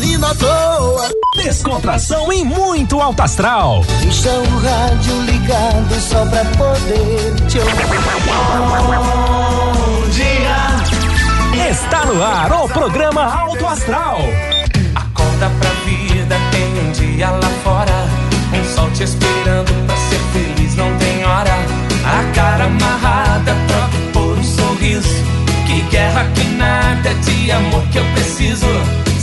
rindo à toa. Descontração e muito alto astral. Deixa o rádio ligado só pra poder te ouvir. Bom dia. Está no ar o programa Alto Astral. Acorda pra vida, tem um dia lá fora. Um sol te esperando pra ser feliz, não tem hora. A cara amarrada, troca por um sorriso. Que guerra, que nada de amor que eu preciso.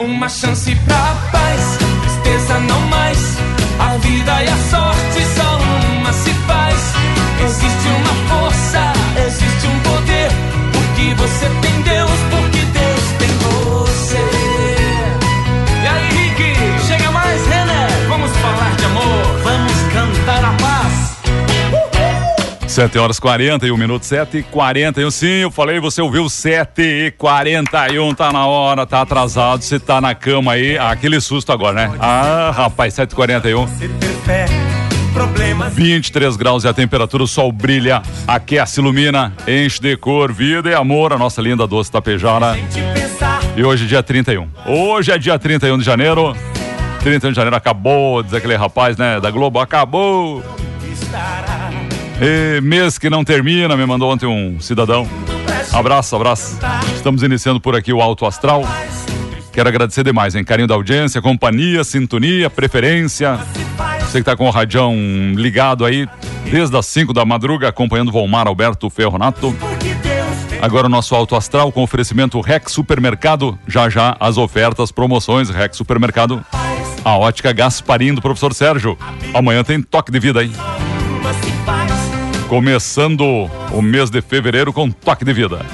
Uma chance pra paz, tristeza não mais. A vida e a só 7 horas 41 minutos, 7 e 41. Sim, eu falei, você ouviu 7 e 41. Tá na hora, tá atrasado. Você tá na cama aí. Ah, aquele susto agora, né? Ah, rapaz, 7 e 41. Você ter fé, problemas 23 graus e a temperatura, o sol brilha, aquece, ilumina, enche de cor, vida e amor a nossa linda doce tapejara. E hoje, dia 31. Hoje é dia 31 de janeiro. 31 de janeiro acabou, diz aquele rapaz, né, da Globo, acabou. E mês que não termina, me mandou ontem um cidadão. Abraço, abraço. Estamos iniciando por aqui o Alto Astral. Quero agradecer demais, hein? Carinho da audiência, companhia, sintonia, preferência. Você que tá com o radião ligado aí desde as 5 da madruga, acompanhando o Volmar Alberto Ferronato. Agora o nosso Alto Astral com oferecimento Rex Supermercado. Já já as ofertas, promoções Rex Supermercado. A ótica Gasparim do professor Sérgio. Amanhã tem toque de vida aí. Começando o mês de fevereiro com toque de vida.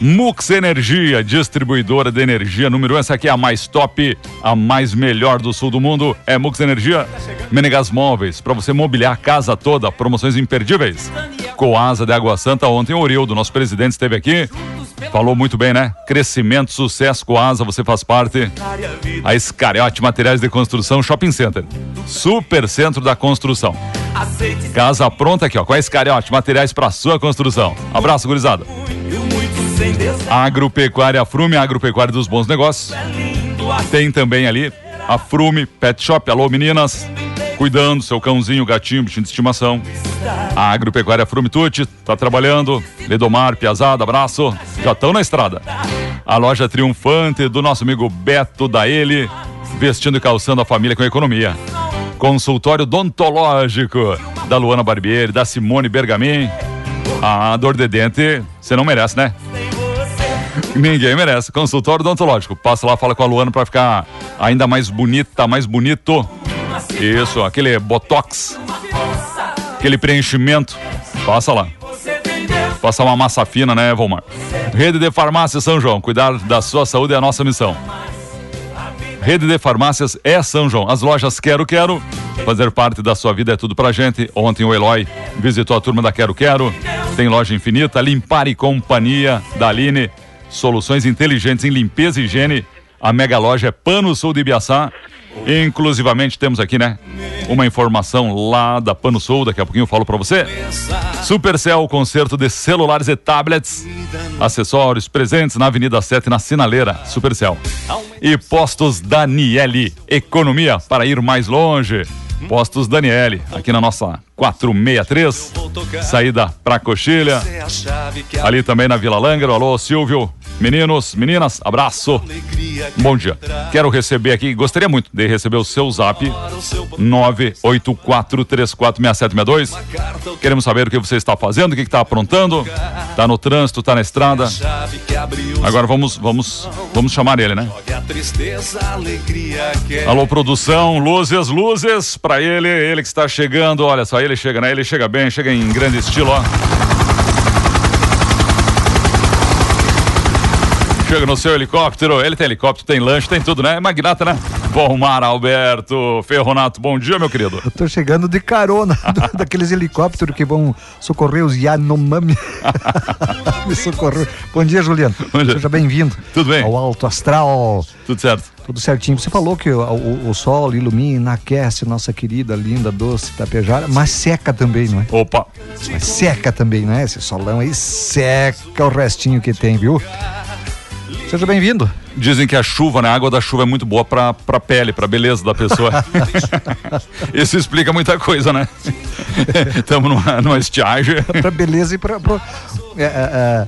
Mux Energia, distribuidora de energia número 1. Essa aqui é a mais top, a mais melhor do sul do mundo. É Mux Energia. Menegas Móveis, para você mobiliar a casa toda. Promoções imperdíveis. Coasa de Água Santa. Ontem o Orildo, nosso presidente, esteve aqui. Falou muito bem, né? Crescimento, sucesso, Coasa, você faz parte. A Escariote Materiais de Construção Shopping Center. Super Centro da Construção. Aceite Casa pronta aqui, ó, com a Escariote Materiais para sua construção. Abraço, gurizada. Agropecuária Frume, Agropecuária dos Bons Negócios. É. Tem também ali a Frume Pet Shop. Alô, meninas. Cuidando, seu cãozinho, gatinho, bichinho de estimação. A Agropecuária Frume Tuti tá trabalhando. Ledomar, Piazada, abraço. Já estão na estrada. A loja triunfante do nosso amigo Beto da Ele, vestindo e calçando a família com economia. Consultório odontológico da Luana Barbieri, da Simone Bergamin. A dor de dente, você não merece, né? Ninguém merece. Consultório odontológico. Passa lá, fala com a Luana pra ficar ainda mais bonita, mais bonito. Isso, aquele botox, aquele preenchimento. Passa lá. Passa uma massa fina, né, Volmar? Rede de Farmácia São João. Cuidar da sua saúde é a nossa missão. Rede de Farmácias é São João. As lojas Quero Quero. Fazer parte da sua vida é tudo pra gente. Ontem o Eloy visitou a turma da Quero Quero. Tem loja infinita. Limpar e Companhia da Aline. Soluções inteligentes em limpeza e higiene. A mega loja é Pano Sul de Ibiaçá. Inclusivamente temos aqui, né? Uma informação lá da Pano Sul. Daqui a pouquinho eu falo pra você. Supercell, concerto de celulares e tablets. Acessórios, presentes na Avenida 7, na Sinaleira. Supercell. E Postos Daniele. Economia para ir mais longe. Postos Daniele, aqui na nossa 463. Saída pra Coxilha. É Ali também na Vila Lângaro. Alô, Silvio. Meninos, meninas, abraço. Bom dia. Quero receber aqui, gostaria muito de receber o seu zap 984346762. Queremos saber o que você está fazendo, o que está aprontando. Está no trânsito, está na estrada. Agora vamos, vamos, vamos chamar ele, né? Alô, produção, luzes, luzes para ele, ele que está chegando. Olha só, ele chega, né? Ele chega bem, chega em grande estilo, ó. Chega no seu helicóptero, ele tem helicóptero, tem lanche, tem tudo, né? É magnata, né? Bom mar, Alberto Ferronato, bom dia, meu querido. Eu tô chegando de carona do, daqueles helicópteros que vão socorrer os Yanomami. Me socorrer. Bom dia, Juliano. Bom dia. Seja bem-vindo. Tudo bem? Ao Alto Astral. Tudo certo? Tudo certinho. Você falou que o, o, o sol ilumina, aquece nossa querida, linda, doce Itapejara, mas seca também, não é? Opa, Mas seca também, não é? Esse solão aí seca o restinho que tem, viu? Seja bem-vindo. dizem que a chuva, né? A água da chuva é muito boa pra, pra pele, pra beleza da pessoa. Isso explica muita coisa, né? Estamos numa, numa estiagem. Pra beleza e pra, pro, é, é, é,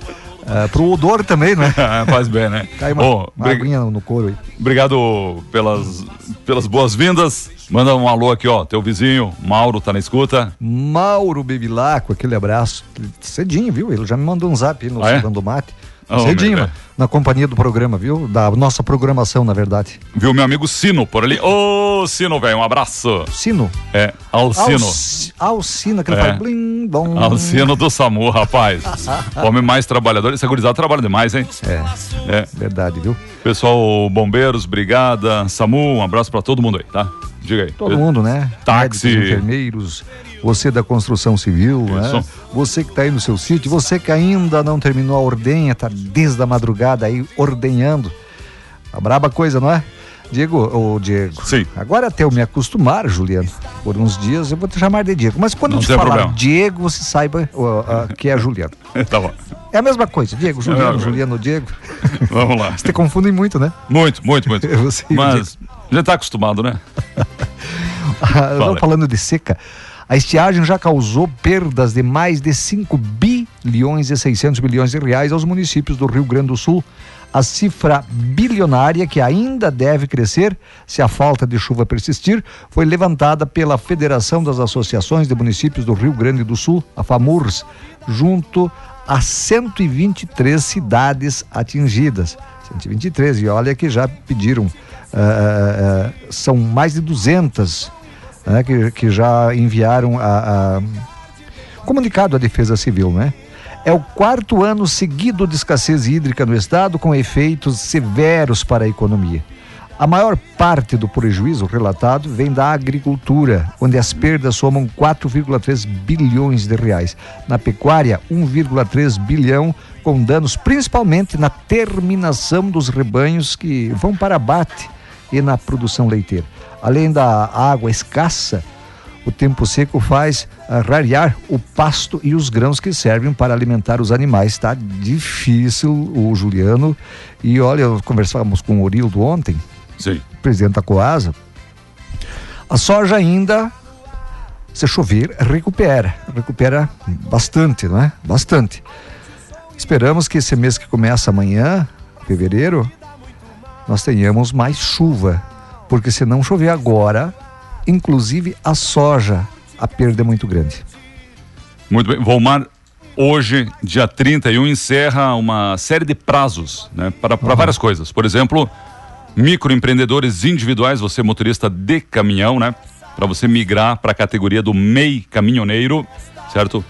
é, pro odor também, não é? Faz bem, né? Cai uma, Bom, uma bri- aguinha no, couro aí. Obrigado pelas, pelas boas-vindas. Manda um alô aqui, ó. Teu vizinho, Mauro, tá na escuta. Mauro Bevilacqua, aquele abraço. Cedinho, viu? Ele já me mandou um zap no Ah, é? Dando Mate. Oh, Cedinho, na, companhia do programa, viu? Da nossa programação, na verdade. Viu meu amigo Sino por ali. Ô, Sino, velho, um abraço. Sino. É, Alcino. Alci- Alcina, que ele É. faz blim, bom. Alcino do SAMU, rapaz. Homem mais trabalhador. Esse gurizada trabalha demais, hein? É, É. verdade, viu? Pessoal, bombeiros, brigada, SAMU, um abraço pra todo mundo aí, tá? Diga aí. Todo mundo, né? Táxi. Médicos, enfermeiros, você da construção civil, né? Você que está aí no seu sítio, você que ainda não terminou a ordenha, tá desde a madrugada aí ordenhando. A braba coisa, não é? Diego, ô Diego. Sim. Agora até eu me acostumar, Juliano, por uns dias eu vou te chamar de Diego. Mas quando Não eu te falar problema. Diego, você saiba ó, ó, que é Juliano. tá bom. É a mesma coisa, Diego, Juliano, É, Juliano, Diego. Vamos lá. Você confundem muito, né? Muito, muito, muito. Você Mas já tá acostumado, né? Não aí. falando de seca, a estiagem já causou perdas de mais de 5 bilhões e 600 milhões de reais aos municípios do Rio Grande do Sul. A cifra bilionária, que ainda deve crescer se a falta de chuva persistir, foi levantada pela Federação das Associações de Municípios do Rio Grande do Sul, a FAMURS, junto a 123 cidades atingidas. 123, e olha que já pediram, ah, são mais de 200 né, que, que já enviaram a, a- comunicado à Defesa Civil, né? É o quarto ano seguido de escassez hídrica no estado, com efeitos severos para a economia. A maior parte do prejuízo relatado vem da agricultura, onde as perdas somam 4,3 bilhões de reais. Na pecuária, 1,3 bilhão, com danos principalmente na terminação dos rebanhos que vão para abate e na produção leiteira. Além da água escassa, o tempo seco faz ah, rarear o pasto e os grãos que servem para alimentar os animais. Está difícil o Juliano. E olha, conversávamos com o Orildo ontem, Sim. presidente da Coasa. A soja ainda, se chover, recupera. Recupera bastante, não é? Bastante. Esperamos que esse mês que começa amanhã, fevereiro, nós tenhamos mais chuva. Porque se não chover agora, inclusive a soja, a perda é muito grande. Muito bem. Volmar, hoje, dia 31, encerra uma série de prazos né, para, para várias coisas. Por exemplo, microempreendedores individuais, você motorista de caminhão, né? Para você migrar para a categoria do MEI caminhoneiro, certo?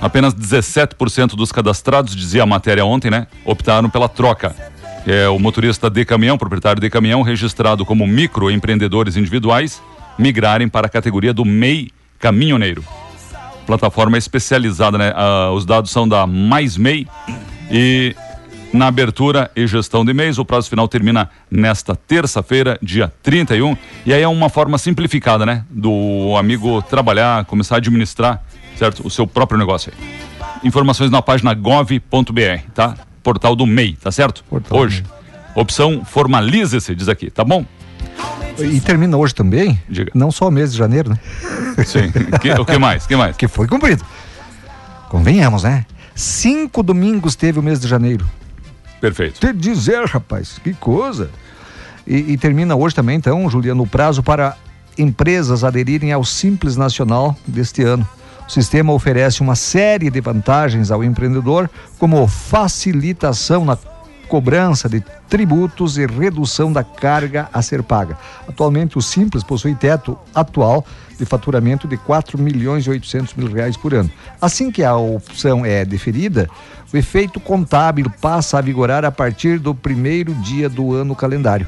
Apenas 17% dos cadastrados, dizia a matéria ontem, né? Optaram pela troca. É o motorista de caminhão, proprietário de caminhão, registrado como microempreendedores individuais, migrarem para a categoria do MEI caminhoneiro plataforma especializada, né? Ah, os dados são da Mais MEI e na abertura e gestão de e-mails, o prazo final termina nesta terça-feira, dia 31, e aí é uma forma simplificada, né? Do amigo trabalhar, começar a administrar, certo? O seu próprio negócio aí. Informações na página gov.br, tá? Portal do MEI, tá certo? Portal Hoje. Opção formalize-se, diz aqui, tá bom? E termina hoje também, Diga. não só o mês de janeiro, né? Sim. Que- o que mais? que mais? Que foi cumprido. Convenhamos, né? Cinco domingos teve o mês de janeiro. Perfeito. te dizer, rapaz, que coisa. E, e termina hoje também, então, Juliano, o prazo para empresas aderirem ao Simples Nacional deste ano. O sistema oferece uma série de vantagens ao empreendedor, como facilitação na cobrança de tributos e redução da carga a ser paga. Atualmente, o Simples possui teto atual de faturamento de 4 milhões e 800 mil reais por ano. Assim que a opção é deferida, o efeito contábil passa a vigorar a partir do primeiro dia do ano calendário.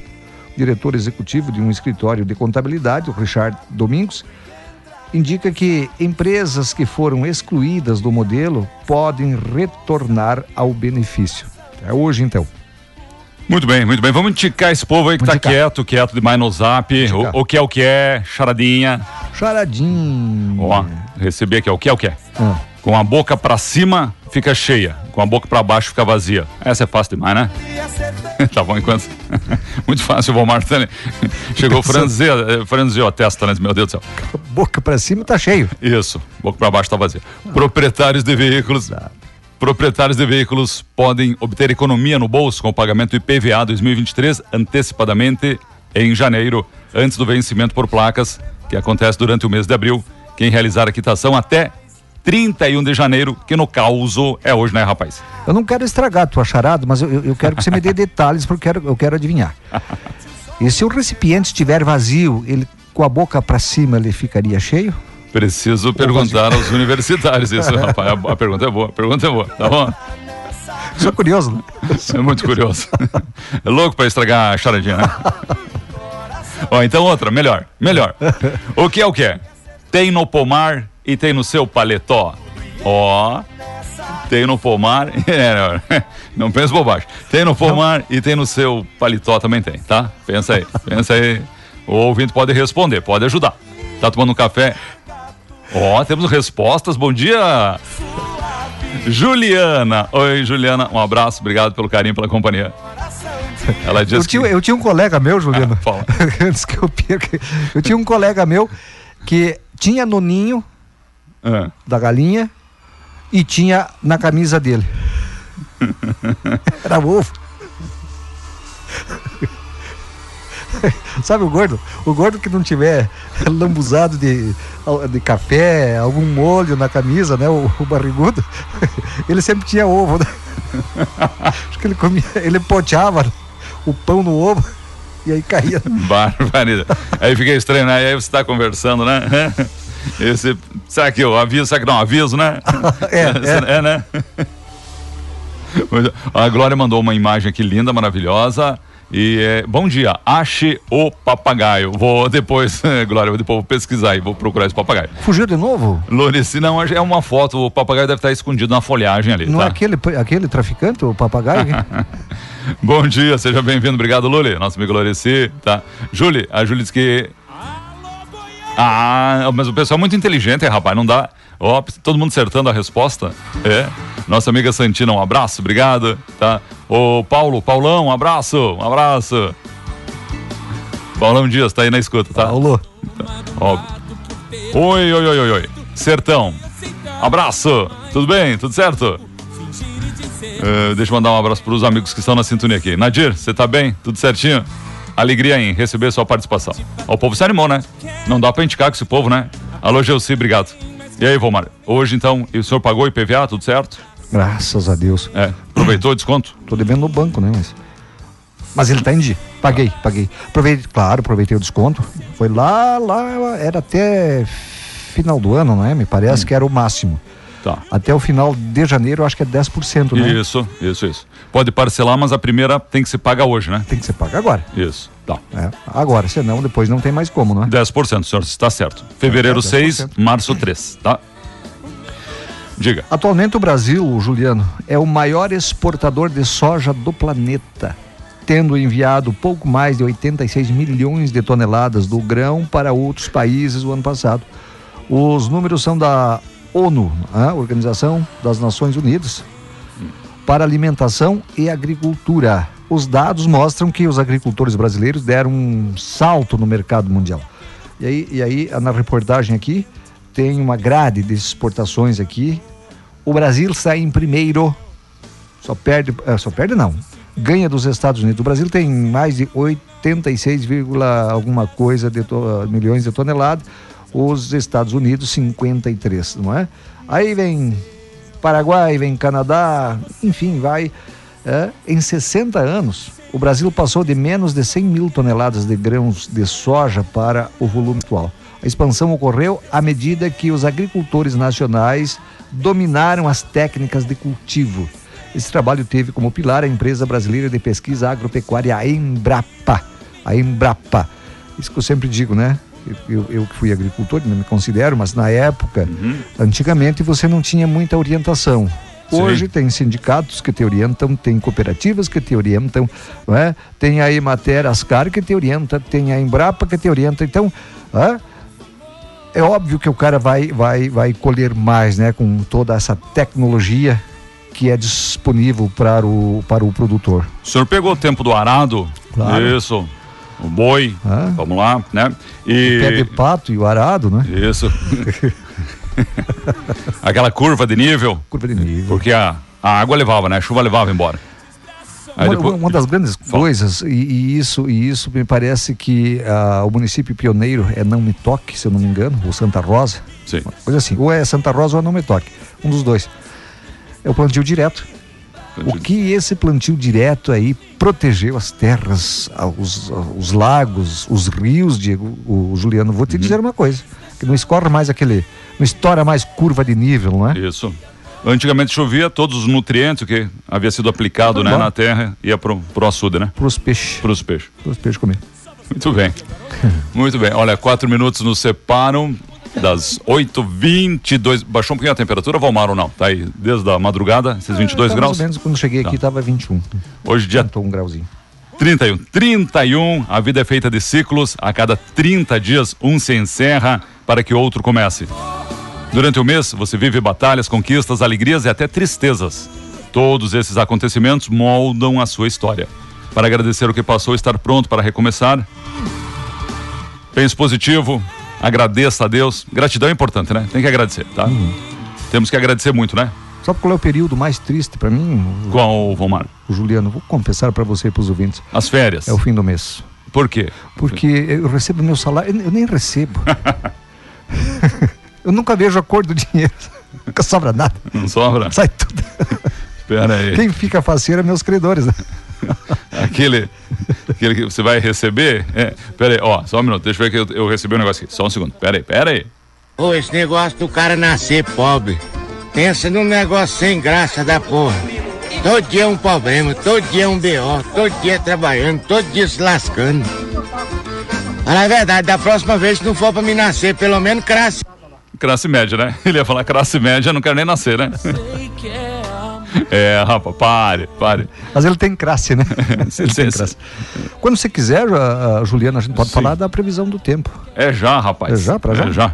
O diretor executivo de um escritório de contabilidade, o Richard Domingos, indica que empresas que foram excluídas do modelo podem retornar ao benefício. É hoje, então. Muito bem, muito bem. Vamos indicar esse povo aí que Vamos tá indicar. quieto, quieto demais no zap. O, o que é o que é, charadinha. Charadinho. Ó, recebi aqui, ó, o que é o que é. Ah. Com a boca pra cima fica cheia, com a boca pra baixo fica vazia. Essa é fácil demais, né? tá bom, enquanto. Muito fácil, Valmar. Chegou franzeu, franzeu a testa, né? Meu Deus do céu. Boca pra cima tá cheio. Isso, boca pra baixo tá vazia. Proprietários de veículos. Proprietários de veículos podem obter economia no bolso com o pagamento IPVA 2023 antecipadamente em janeiro, antes do vencimento por placas, que acontece durante o mês de abril. Quem realizar a quitação até 31 de janeiro, que no caso é hoje, né, rapaz? Eu não quero estragar a tua charada, mas eu, eu- quero que você me dê detalhes porque eu quero, eu quero adivinhar. E se o recipiente estiver vazio, ele com a boca pra cima ele ficaria cheio? Preciso perguntar aos universitários isso, rapaz. A, a pergunta é boa, a pergunta é boa, tá bom? Sou curioso, né? É muito curioso. É louco pra estragar a charadinha, né? Ó, então outra, melhor, melhor. O que é o que é? Tem no pomar e tem no seu paletó. Ó, tem no pomar, é, não, pensa bobagem. Tem no pomar e tem no seu paletó também tem, tá? Pensa aí, pensa aí. O ouvinte pode responder, pode ajudar. Tá tomando um café? Ó, temos respostas. Bom dia, Juliana. Oi, Juliana. Um abraço, obrigado pelo carinho, pela companhia. Ela Eu diz tinha, que... eu tinha um colega meu, Juliano, Ah, fala. antes que eu perca. Eu tinha um colega meu que tinha no ninho Ah, da galinha e tinha na camisa dele. Era ovo. Sabe o gordo? O gordo que não tiver lambuzado de, de café, algum molho na camisa, né? O, o barrigudo, ele sempre tinha ovo. Né? Acho que ele comia, ele poteava o pão no ovo e aí caía. barbaridade. Aí fica estranho, né? Aí você tá conversando, né? Esse, será que eu aviso? Será que não aviso, né? É, é. né? Mas, A Glória mandou uma imagem aqui linda, maravilhosa. E é, bom dia, ache o papagaio. Vou depois, Glória, vou depois vou pesquisar e vou procurar esse papagaio. Fugiu de novo? Lorici, não, é uma foto, o papagaio deve estar escondido na folhagem ali, Não tá? é aquele, aquele traficante, o papagaio? Bom dia, seja bem-vindo. Obrigado, Luli. Nosso amigo Loreci, tá? Júlia, a Júlia disse que. Ah, mas o pessoal é muito inteligente, rapaz? Não dá. Ó, todo mundo acertando a resposta. É. Nossa amiga Santina, um abraço, obrigado, tá? Ô, Paulo, Paulão, um abraço, um abraço. Paulão Dias, tá aí na escuta, tá? Paulo. Ó. Oi, oi, oi, oi, oi. Sertão. Abraço. Tudo bem? Tudo certo? Eh, deixa eu mandar um abraço para os amigos que estão na sintonia aqui. Nadir, você tá bem? Tudo certinho? Alegria em receber sua participação. O povo se animou, né? Não dá para indicar com esse povo, né? Alô, Gelsi, obrigado. E aí, Vomar? Hoje, então, o senhor pagou IPVA, tudo certo? Graças a Deus. É. Aproveitou o desconto? Tô devendo no banco, né? Mas, mas ele tá em dia. Paguei, paguei. Aproveitei, claro, aproveitei o desconto. Foi lá, lá, era até final do ano, né? Me parece que era o máximo. Tá. Até o final de janeiro, acho que é 10%, né? Isso, isso, isso. Pode parcelar, mas a primeira tem que se pagar hoje, né? Tem que ser pago agora. Isso. Tá. É, agora, senão depois não tem mais como, né? 10%, senhor, está certo. Fevereiro É, 6, 10%. março 3, tá? Diga. Atualmente o Brasil, Juliano, é o maior exportador de soja do planeta, tendo enviado pouco mais de 86 milhões de toneladas do grão para outros países o ano passado. Os números são da ONU, a Organização das Nações Unidas, para Alimentação e Agricultura. Os dados mostram que os agricultores brasileiros deram um salto no mercado mundial. E aí, e aí na reportagem aqui, tem uma grade de exportações aqui. O Brasil sai em primeiro. Só perde, eh, só perde não. ganha dos Estados Unidos. O Brasil tem mais de 86, vírgula alguma coisa de milhões de toneladas. Os Estados Unidos 53, não é? Aí vem Paraguai, vem Canadá, enfim, vai. é, em 60 anos, o Brasil passou de menos de 100 mil toneladas de grãos de soja para o volume atual. A expansão ocorreu à medida que os agricultores nacionais dominaram as técnicas de cultivo. Esse trabalho teve como pilar a empresa brasileira de pesquisa agropecuária Embrapa. A Embrapa. Isso que eu sempre digo, né? Eu, eu que fui agricultor, não me considero, mas na época, antigamente você não tinha muita orientação. Hoje Sim. tem sindicatos que te orientam, tem cooperativas que te orientam, não é? tem a Emater Ascar que te orienta, tem a Embrapa que te orienta. Então, é, é óbvio que o cara vai, vai, vai colher mais né, com toda essa tecnologia que é disponível para o, para o produtor. O senhor pegou o tempo do arado? Claro. Isso. O boi. Ah. Vamos lá, né? O pé de E. pato e o arado, né? Isso. Aquela curva de nível. Curva de nível. Porque a, a água levava, né? A chuva levava embora. Aí Uma, depois- uma das grandes Fala. coisas, e, e isso, e isso me parece que ah, o município pioneiro é Não Me Toque, se eu não me engano, ou Santa Rosa, Sim. uma coisa assim, ou é Santa Rosa ou é Não Me Toque, um dos dois. É o plantio direto. O que esse plantio direto aí protegeu as terras, os, os lagos, os rios, Diego, o, o Juliano, vou Uhum. te dizer uma coisa, que não escorre mais aquele, não estoura mais curva de nível, não é? Isso. Antigamente chovia, todos os nutrientes que havia sido aplicado né, na terra ia pro, pro açude, né? Para os peixes, Para os peixes. para os peixes comer. Muito bem. Muito bem. Olha, quatro minutos nos separam das 8h22. Baixou um pouquinho a temperatura, Valmar, ou não? Tá aí desde a madrugada, esses 22 Tá, graus? Mais ou menos, quando cheguei aqui Tá. estava 21. Hoje, dia Aumentou um grauzinho. 31. 31. A vida é feita de ciclos. A cada 30 dias, um se encerra para que outro comece. Durante o mês, você vive batalhas, conquistas, alegrias e até tristezas. Todos esses acontecimentos moldam a sua história. Para agradecer o que passou e estar pronto para recomeçar, pense positivo, agradeça a Deus. Gratidão é importante, né? Tem que agradecer, tá? Temos que agradecer muito, né? Sabe qual é o período mais triste para mim, o- Qual, Vomar? o Juliano? Vou confessar para você e para os ouvintes. As férias. É o fim do mês. Por quê? Porque eu recebo meu salário, eu eu nem recebo. eu nunca vejo a cor do dinheiro. Nunca sobra nada. Não sobra? Sai tudo. Espera aí. Quem fica faceiro é meus credores. Né? Aquele, aquele que você vai receber. É, pera aí, ó, só um minuto, deixa eu ver que eu, eu recebi um negócio aqui. Só um segundo. Pera aí, pera aí. Ô, esse negócio do cara nascer pobre. Pensa num negócio sem graça da porra. Todo dia é um problema, todo dia é um B.O., todo dia trabalhando, todo dia se lascando. Fala a verdade, da próxima vez, se não for pra me nascer, pelo menos classe. Classe média, né? Ele ia falar classe média, não quero nem nascer, né? É, rapaz, pare, pare. Mas ele tem classe, né? ele tem Sim, classe. Quando você quiser, Juliana, a gente pode Sim. falar da previsão do tempo. É já, rapaz. É já, pra já? É já.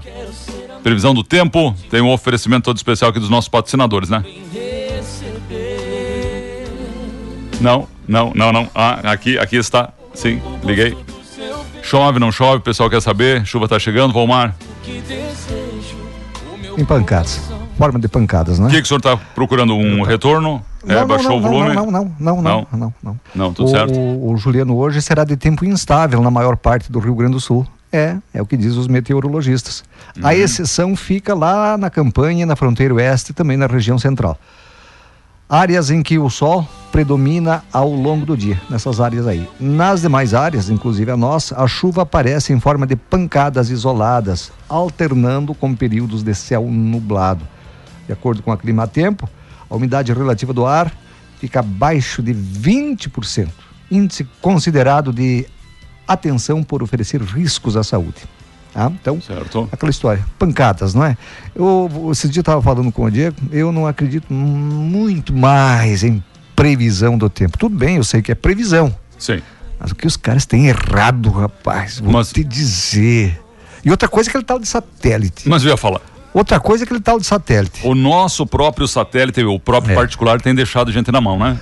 Previsão do tempo, tem um oferecimento todo especial aqui dos nossos patrocinadores, né? Não, não, não, não. Ah, aqui, aqui está. Sim, liguei. Chove, não chove, o pessoal quer saber. Chuva tá chegando, Valmar. Em pancadas. Forma de pancadas, né? O que, que o senhor está procurando? Um retorno? É, baixou o volume? Não, não, não, não, não, não, não. Não, tudo o, certo. O, o Juliano hoje será de tempo instável na maior parte do Rio Grande do Sul. É, é o que diz os meteorologistas. Uhum. A exceção fica lá na campanha, na fronteira oeste e também na região central. Áreas em que o sol predomina ao longo do dia, nessas áreas aí. Nas demais áreas, inclusive a nossa, a chuva aparece em forma de pancadas isoladas, alternando com períodos de céu nublado. De acordo com a Climatempo, a umidade relativa do ar fica abaixo de 20%, índice considerado de atenção por oferecer riscos à saúde. Tá? Então, Certo. aquela história, pancadas, não é? Eu, esse dia eu estava falando com o Diego, eu não acredito muito mais em previsão do tempo. Tudo bem, eu sei que é previsão, Sim. mas o que os caras têm errado, rapaz, vou Mas- te dizer. E outra coisa é aquele tal de satélite. Mas eu ia falar. Outra coisa é aquele tal de satélite. O nosso próprio satélite, o próprio É. particular, tem deixado gente na mão, né?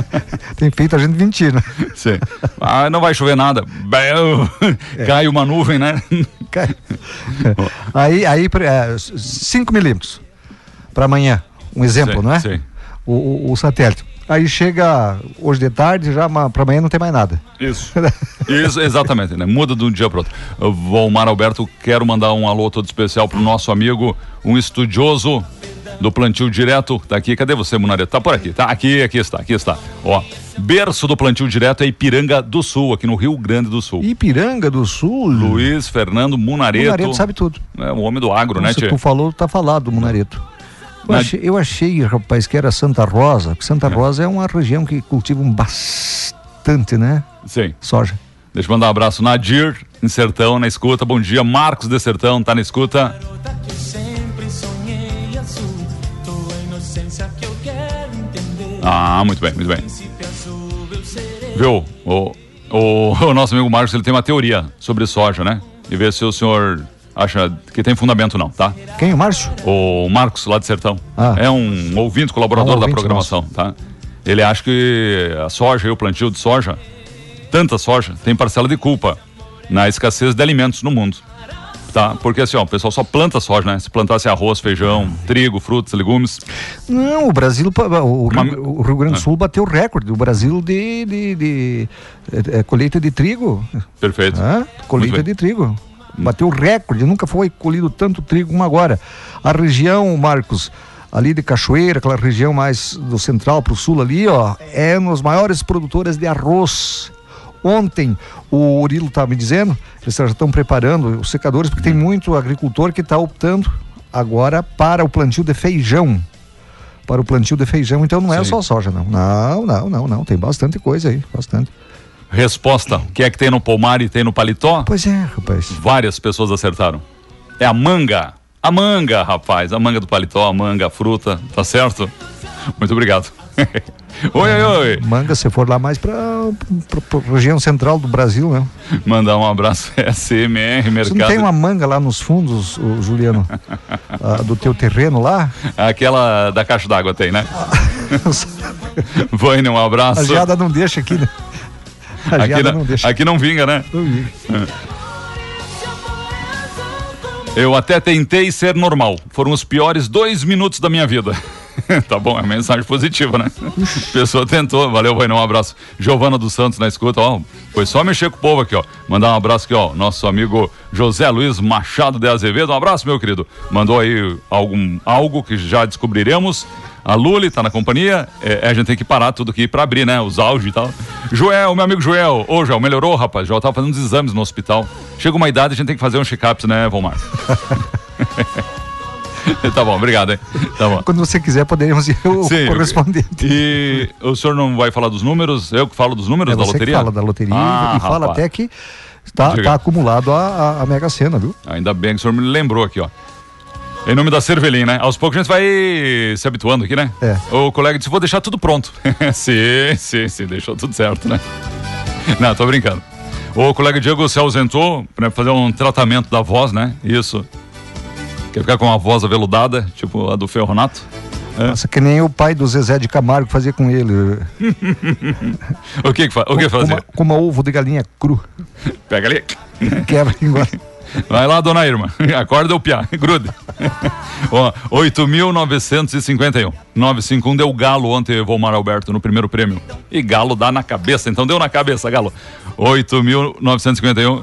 Tem feito a gente mentir, né? Sim. Ah, não vai chover nada. É. Cai uma nuvem, né? Cara. aí, aí 5 milímetros para amanhã. Um exemplo, Sim, não é? sim. O, o- o satélite. Aí chega hoje de tarde, já pra amanhã não tem mais nada. Isso. Isso, exatamente, né? Muda de um dia para outro. Omar Alberto, quero mandar um alô todo especial pro nosso amigo, um estudioso do plantio direto. Tá aqui, cadê você, Munareto? Tá por aqui, tá? Aqui, aqui está, aqui está. Ó, berço do plantio direto é Ipiranga do Sul, aqui no Rio Grande do Sul. Ipiranga do Sul. Luiz Fernando Munareto. Munareto sabe tudo. É o homem do agro, né, Se Tchê? tu falou, tá falado, Munareto. Eu, Na- achei, eu achei, rapaz, que era Santa Rosa. porque Santa Rosa é uma região que cultivam bastante, né? Sim. Soja. Deixa eu mandar um abraço. Nadir, em Sertão, na escuta. Bom dia. Marcos de Sertão, tá na escuta. que eu sempre sonhei azul. Tua inocência que eu quero entender. Ah, muito bem, muito bem. Viu? O, o, o nosso amigo Marcos ele tem uma teoria sobre soja, né? E ver se o senhor acha que tem fundamento não, tá? Quem, o Márcio? O Marcos, lá de Sertão, Ah. é um ouvinte, colaborador É um da ouvinte programação, tá? Ele acha que a soja e o plantio de soja, tanta soja, tem parcela de culpa na escassez de alimentos no mundo. Tá? Porque assim, ó, o pessoal só planta soja, né? Se plantasse arroz, feijão, trigo, frutas, legumes. Não, o Brasil, o, o Rio Grande do Sul bateu o recorde. O Brasil de, de, de- é, é, colheita de trigo. Perfeito. Hã? Colheita de trigo. Bateu recorde, nunca foi colhido tanto trigo como agora. A região, Marcos, ali de Cachoeira, aquela região mais do central para o sul ali, ó, é uma das maiores produtoras de arroz. Ontem, o Urilo estava me dizendo, eles já estão preparando os secadores, porque tem muito agricultor que está optando agora para o plantio de feijão. Para o plantio de feijão, então não é Sim. só soja, não. Não, não, não, não. Tem bastante coisa aí, bastante. Resposta: o que é que tem no pomar e tem no paletó? Pois é, rapaz. Várias pessoas acertaram. É a manga. A manga, rapaz. A manga do paletó, a manga, a fruta. Tá certo? Muito obrigado. oi, oi, oi. Manga, se for lá mais para a região central do Brasil, né? Mandar um abraço. SMR Você Mercado. não tem uma manga lá nos fundos, Juliano, ah, do teu terreno lá? Aquela da caixa d'água tem, né? Vânia, um A abraço. geada não deixa aqui, né? Aqui não, não aqui não vinga, né? Eu até tentei ser normal. Foram os piores dois minutos da minha vida. tá bom, é uma mensagem positiva, né? A pessoa tentou. Valeu, vai um abraço. Giovana dos Santos na escuta, ó. Foi só mexer com o povo aqui, ó. Mandar um abraço aqui, ó. Nosso amigo José Luiz Machado de Azevedo. Um abraço, meu querido. Mandou aí algum, algo que já descobriremos. A Luli tá na companhia. É, a gente tem que parar tudo aqui pra abrir, né? Os áudios e tal. Joel, meu amigo Joel. Ô, Joel, melhorou, rapaz? Joel tava fazendo uns exames no hospital. Chega uma idade, a gente tem que fazer um check-up, né, Valmar? tá bom, obrigado, hein? Tá bom. Quando você quiser, poderíamos ir o Sim, correspondente. E o senhor não vai falar dos números? Eu que falo dos números É da você que loteria? fala da loteria Ah, e fala rapaz. até que está Diga. tá acumulado a, a, a Mega Sena, viu? Ainda bem que o senhor me lembrou aqui, ó. Em nome da Cervelim, né? Aos poucos a gente vai se habituando aqui, né? É. O colega disse, vou deixar tudo pronto. sim, sim, sim, deixou tudo certo, né? Não, tô brincando. O colega Diego se ausentou para fazer um tratamento da voz, né? Isso. Quer ficar com uma voz aveludada, tipo a do Ferronato? É. Nossa, que nem o pai do Zezé de Camargo fazia com ele. O que que, fa o que com, fazer? uma, com uma ovo de galinha cru. Pega ali. Quebra engole. Vai lá, dona Irma. Acorda o piá. Grude. Ó, 8.951. 951 deu galo ontem, Volmar Alberto, no primeiro prêmio. E galo dá na cabeça, então deu na cabeça, galo. 8.951.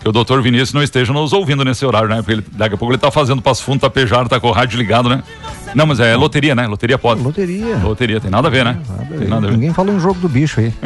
Que o doutor Vinícius não esteja nos ouvindo nesse horário, né? Porque ele- daqui a pouco ele tá fazendo passo fundo, tapejar, tá com o rádio ligado, né? Não, mas é loteria, né? Loteria pode. Loteria. Loteria, tem nada a ver, né? Tem nada a ver. Ninguém falou em jogo do bicho aí.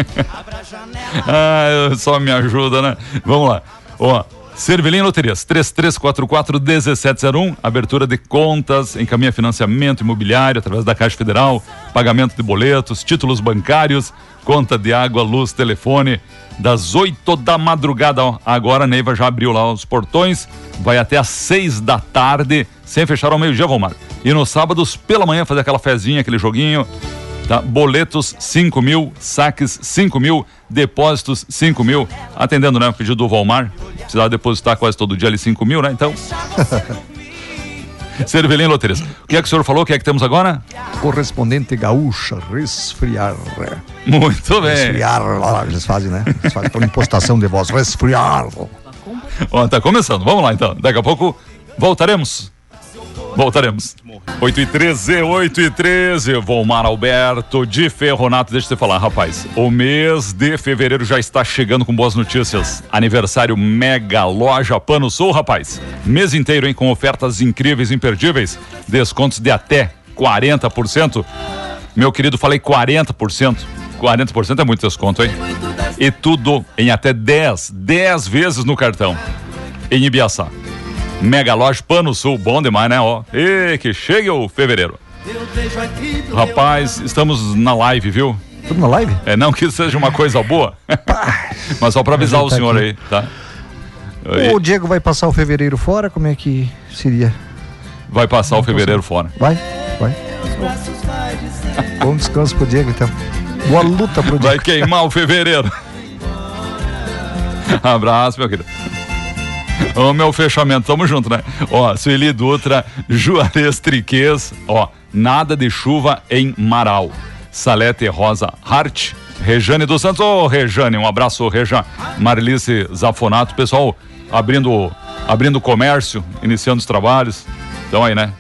Ah, só me ajuda, né? Vamos lá. Ó, Cervelim Loterias, 3344-1701, abertura de contas, encaminha financiamento imobiliário através da Caixa Federal, pagamento de boletos, títulos bancários, conta de água, luz, telefone, das 8 da madrugada. Agora a Neiva já abriu lá os portões, vai até às 6 da tarde, sem fechar ao meio-dia, Valmar. E nos sábados, pela manhã, fazer aquela fezinha, aquele joguinho. Tá? Boletos 5 mil, saques 5 mil, depósitos 5 mil. Atendendo, né? O pedido do Valmar. Precisava depositar quase todo dia ali 5 mil, né? Então. Cervelim Loterias. O que é que o senhor falou? O que é que temos agora? Correspondente gaúcha, resfriar. Muito bem. Resfriar, eles fazem, né? Eles fazem aquela impostação de voz, resfriar. Ó, tá começando. Vamos lá então. Daqui a pouco voltaremos. Voltaremos. 8 e 13, 8 e 13. Volmar Alberto de Ferronato. Deixa eu te falar, rapaz. O mês de fevereiro já está chegando com boas notícias. Aniversário Mega Loja Pano Sul, rapaz. Mês inteiro, hein? Com ofertas incríveis, imperdíveis. Descontos de até 40%. Meu querido, falei 40%. 40% é muito desconto, hein? E tudo em até 10, 10 vezes no cartão. Em Ibiaçá. Mega Loja Pano Sul, bom demais, né? Ó, e que chegue o fevereiro. Rapaz, estamos na live, viu? Tudo na live? É, não que seja uma coisa boa, mas só para avisar o tá senhor aqui. aí, tá? O Diego vai passar o fevereiro fora? Como é que seria? Vai passar o fevereiro fora. Vai? Vai. Bom descanso pro Diego, então. Boa luta pro Vai Diego. queimar o fevereiro. Abraço, meu querido. Ô, meu fechamento, tamo junto, né? Ó, Sueli Dutra, Juarez Triquês, ó, nada de chuva em Marau. Salete Rosa Hart, Rejane dos Santos, ô Rejane, um abraço, Rejan. Marlice Zafonato, pessoal abrindo, abrindo comércio, iniciando os trabalhos. Então aí, né?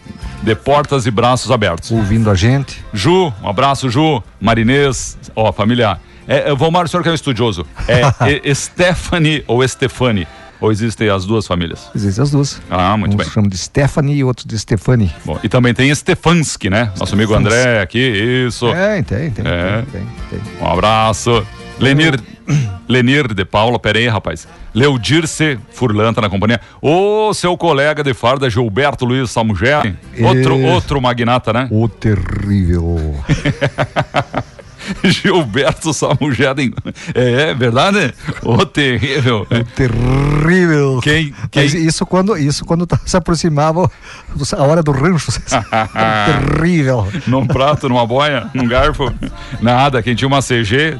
De portas e braços abertos. Ouvindo a gente. Ju, um abraço, Ju. Marinês, ó, família. É, é, Valmar, o senhor que é um estudioso. É, é Stephanie ou Stefani? Ou existem as duas famílias? Existem as duas. Ah, muito um bem. chama de Stephanie e outro de Stefani. Bom, e também tem Stefanski, né? Nosso amigo André aqui, isso. É, tem, tem, É. tem, tem, tem. Um abraço. Lenir, Lenir de Paula, pera aí, rapaz. Leudirce Furlan tá na companhia. Ô, seu colega de farda, Gilberto Luiz Samuger. Outro, Isso. outro magnata, né? O terrível. Gilberto Samuger. É, é verdade? Ô, terrível. O terrível. Quem- quem- isso quando, isso quando tá- se aproximava a hora do rancho. terrível. num prato, numa boia, num garfo. Nada, quem tinha uma CG,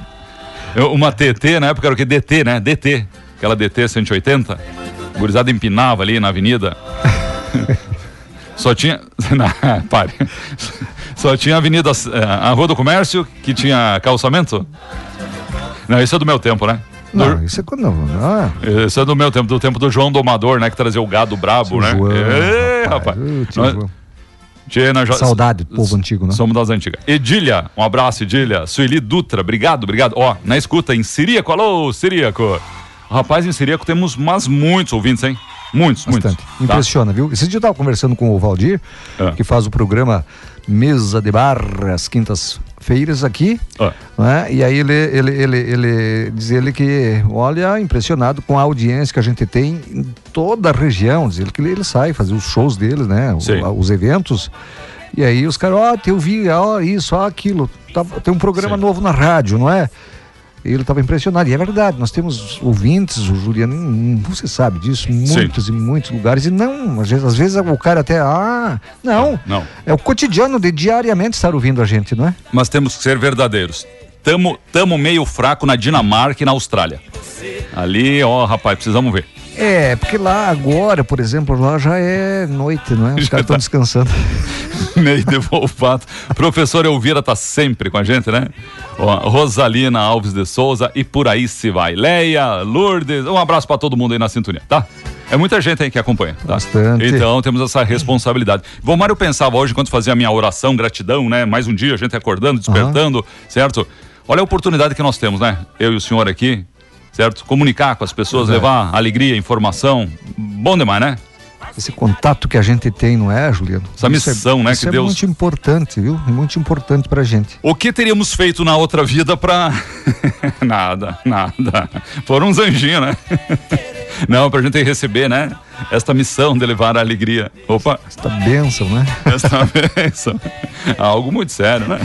uma TT, na época era o que? DT, né? DT. Aquela DT 180. Gurizada empinava ali na avenida. Só tinha. Não, pare. Só tinha a Avenida. eh, A Rua do Comércio, que tinha calçamento. Não, isso é do meu tempo, né? Não, isso é quando. Não, Esse é do meu tempo, do tempo do João Domador, né? Que trazia o gado brabo, né? João, Ê, rapaz. rapaz. Nós já- Saudade do povo antigo, né? Somos das antigas. Edília, um abraço, Edília. Sueli Dutra, obrigado, obrigado. Ó, na escuta em Siríaco, alô, Siríaco. Rapaz, em Siríaco temos mais muitos ouvintes, hein? Muitos, Bastante. muitos. Tá? Impressiona, viu? Esse dia eu estava conversando com o Valdir, Ah. que faz o programa Mesa de Bar às quintas-feiras aqui. Ah. né? E aí ele, ele, ele, ele diz ele que, olha, impressionado com a audiência que a gente tem em toda a região. Diz ele que ele, ele sai fazer os shows dele, né? O- Sim. os eventos. E aí os caras, ó, eu vi, ó, isso, ó, aquilo. Tá- tem um programa Sim. novo na rádio, não é? Ele estava impressionado. E é verdade, nós temos ouvintes, o Juliano, você sabe disso, em Sim. muitos e muitos lugares. E não, às vezes, às vezes o cara até, ah, não. Não. É o cotidiano de diariamente estar ouvindo a gente, não é? Mas temos que ser verdadeiros. Tamo, tamo meio fraco na Dinamarca e na Austrália. Ali, ó, rapaz, precisamos ver. É, porque lá agora, por exemplo, lá já é noite, não é? Os Já caras estão tá. descansando. Meio de Volpato. Professor Elvira tá sempre com a gente, né? Ó, Rosalina Alves de Souza e por aí se vai. Leia, Lourdes, um abraço pra todo mundo aí na sintonia, tá? É muita gente aí que acompanha, tá? Bastante. Então temos essa responsabilidade. Vomar, eu pensava hoje, enquanto fazia a minha oração, gratidão, né? Mais um dia, a gente acordando, despertando, certo? Olha a oportunidade que nós temos, né? Eu e o senhor aqui, certo? Comunicar com as pessoas, é. levar alegria, informação. Bom demais, né? Esse contato que a gente tem, não é, Juliano? Essa é- missão, né, Isso que é Deus- muito importante, viu? É muito importante pra gente. O que teríamos feito na outra vida pra. nada, nada. Foram uns anjinhos, né? Não, pra gente receber, né? Esta missão de levar a alegria. Opa, Esta bênção, né? esta bênção. Algo muito sério, né?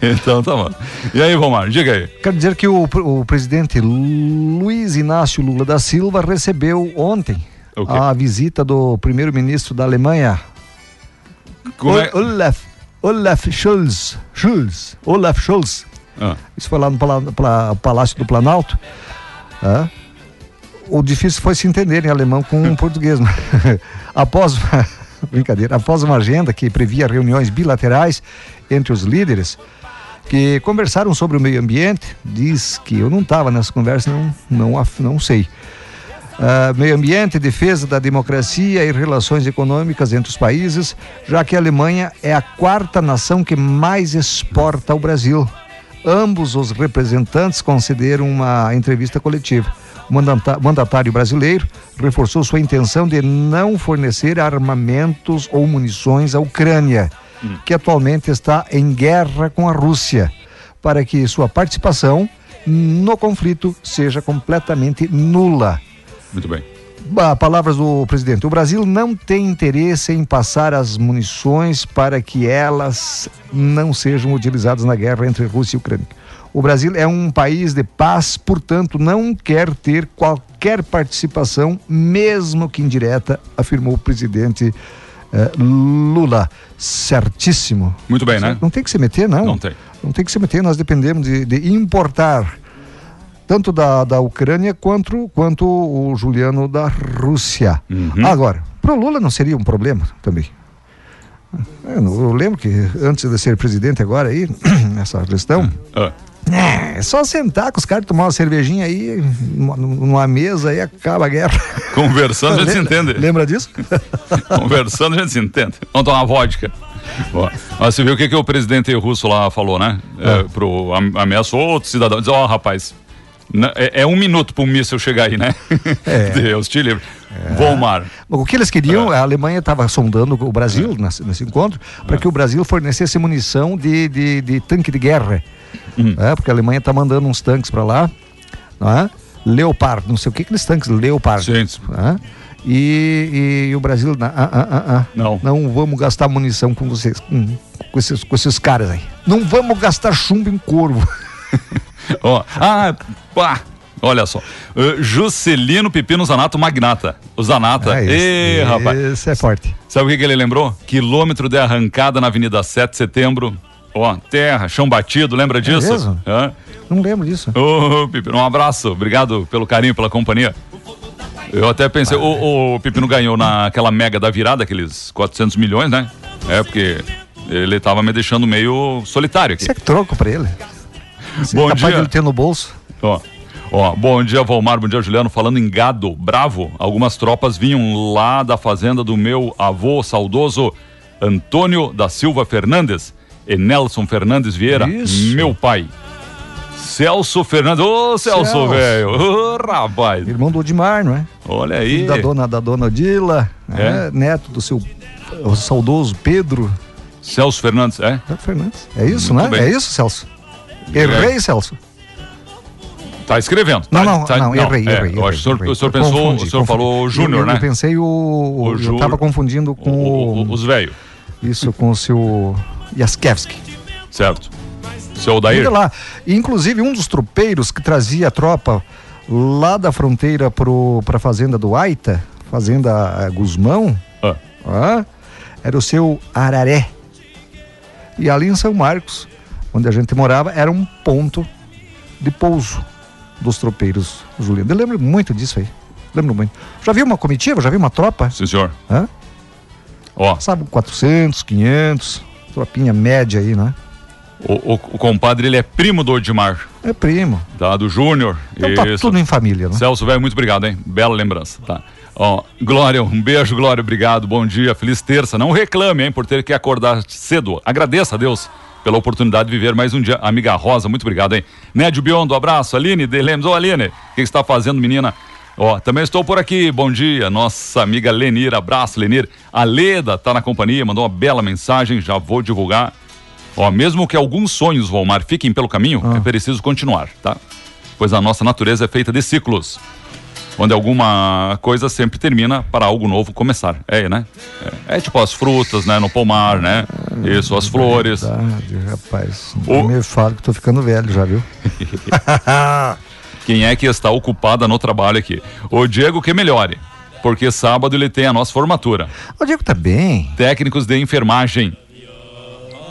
Então tá bom. E aí, Romar, diga aí. Quero dizer que o, o presidente Luiz Inácio Lula da Silva recebeu ontem O quê? a visita do primeiro-ministro da Alemanha, é... Olaf, Olaf Scholz. Scholz. Olaf Scholz. Ah, Isso foi lá no Pala- Pala- Palácio do Planalto. O difícil foi se entender em alemão com um português. Após uma, brincadeira, após uma agenda que previa reuniões bilaterais entre os líderes que conversaram sobre o meio ambiente, diz que eu não estava nessa conversa, não, não, não sei. Ah, meio ambiente, defesa da democracia e relações econômicas entre os países, já que a Alemanha é a quarta nação que mais exporta ao Brasil. Ambos os representantes concederam uma entrevista coletiva. O mandatário brasileiro reforçou sua intenção de não fornecer armamentos ou munições à Ucrânia, que atualmente está em guerra com a Rússia, para que sua participação no conflito seja completamente nula. Muito bem. Palavras do presidente. O Brasil não tem interesse em passar as munições para que elas não sejam utilizadas na guerra entre Rússia e Ucrânia. O Brasil é um país de paz, portanto, não quer ter qualquer participação, mesmo que indireta, afirmou o presidente eh, Lula. Certíssimo. Muito bem, né? Não tem que se meter, não. Não tem. Não tem que se meter, nós dependemos de, de importar tanto da, da Ucrânia quanto, quanto o Juliano da Rússia. Uhum. Agora, para o Lula não seria um problema também. Eu, eu lembro que antes de ser presidente agora aí, nessa gestão, Ah, é, é só sentar com os caras, tomar uma cervejinha aí, numa, mesa aí acaba a guerra. conversando a gente se entende. Lembra disso? Conversando a gente se entende. Vamos tomar uma vodka. Ó, Mas você viu o que, que o presidente russo lá falou, né? É, pro, am- ameaçou outro cidadão. Diz, ó, rapaz, na- é, é um minuto para um míssil chegar aí, né? É. Deus te livre. Volmar. O que eles queriam, a Alemanha estava sondando o Brasil nesse, nesse encontro, para que o Brasil fornecesse munição de, de, de tanque de guerra. É, porque a Alemanha está mandando uns tanques para lá, não é? Leopard, não sei o que aqueles tanques, Leopard. É? E, e o Brasil, ah, ah, ah, ah, Não. não vamos gastar munição com vocês, com, com esses, com esses caras aí. Não vamos gastar chumbo em corvo. Ó, ah, pá. Olha só. Uh, Juscelino Pepino Zanato Magnata. O Zanata. Ah, Ê, rapaz. esse é forte. Sabe o que, que ele lembrou? Quilômetro de arrancada na Avenida 7 de Setembro. Ó, terra, chão batido, lembra disso? mesmo? Hã? Não lembro disso. Ô, Pepino, um abraço. Obrigado pelo carinho, pela companhia. Eu até pensei, o, o Pepino ganhou naquela mega da virada, aqueles 400 milhões, né? É, porque ele tava me deixando meio solitário aqui. Isso é troco para ele. Você é Bom capaz dia. de ter no bolso. Ó, ó, bom dia, Valmar, bom dia, Juliano. Falando em gado bravo, algumas tropas vinham lá da fazenda do meu avô saudoso Antônio da Silva Fernandes e Nelson Fernandes Vieira, Isso. meu pai. Celso Fernandes, ô Celso, Celso. velho, ô rapaz, Irmão do Odimar, não é? olha aí. Da dona, da dona Odila, É. né? neto do seu saudoso Pedro Celso Fernandes, é? Fernandes. É isso, Muito né? bem. É isso, Celso? Errei, Celso. Tá escrevendo. Não, tá- não, tá- não, errei, é, errei. acho que o senhor, errei. o senhor pensou, confundi, o senhor confundi. falou Júnior, né? Eu pensei o. O eu Júnior. tava confundindo com O- o. os velhos, Isso, com o seu Jaskewski. certo? Seu. Olha lá. Inclusive, um dos tropeiros que trazia a tropa lá da fronteira para a fazenda do Aita, fazenda eh, Guzmão, Ah, ah, era o seu Araré. E ali em São Marcos, onde a gente morava, era um ponto de pouso dos tropeiros Juliano. Eu lembro muito disso aí. Lembro muito. Já viu uma comitiva? Já viu uma tropa? sim, senhor. Hã? Ó, Sabe, 400, 500, tropinha média aí, né? o, o, o compadre, ele é primo do Odimar, É primo. tá? Do Júnior. Então tá Isso. tudo em família, né? Celso, velho, muito obrigado, hein? Bela lembrança, tá? Ó, Glória, um beijo, Glória, obrigado, bom dia, feliz terça. Não reclame, hein, por ter que acordar cedo. Agradeça a Deus pela oportunidade de viver mais um dia. Amiga Rosa, muito obrigado, hein? Nédio Biondo, abraço. Aline de Lemos, ô Aline, o que está fazendo, menina? Ó, também estou por aqui, bom dia, nossa amiga Lenir, abraço, Lenir. A Leda tá na companhia, mandou uma bela mensagem, já vou divulgar. Ó, mesmo que alguns sonhos, Volmar, fiquem pelo caminho, é preciso continuar, tá? Pois a nossa natureza é feita de ciclos onde alguma coisa sempre termina para algo novo começar. É, né? É, é tipo as frutas, né? No pomar, né? Isso, as flores. Verdade, rapaz. O- me fala que tô ficando velho já, viu? Quem é que está ocupada no trabalho aqui? O Diego que melhore, porque sábado ele tem a nossa formatura. O Diego tá bem. Técnicos de enfermagem.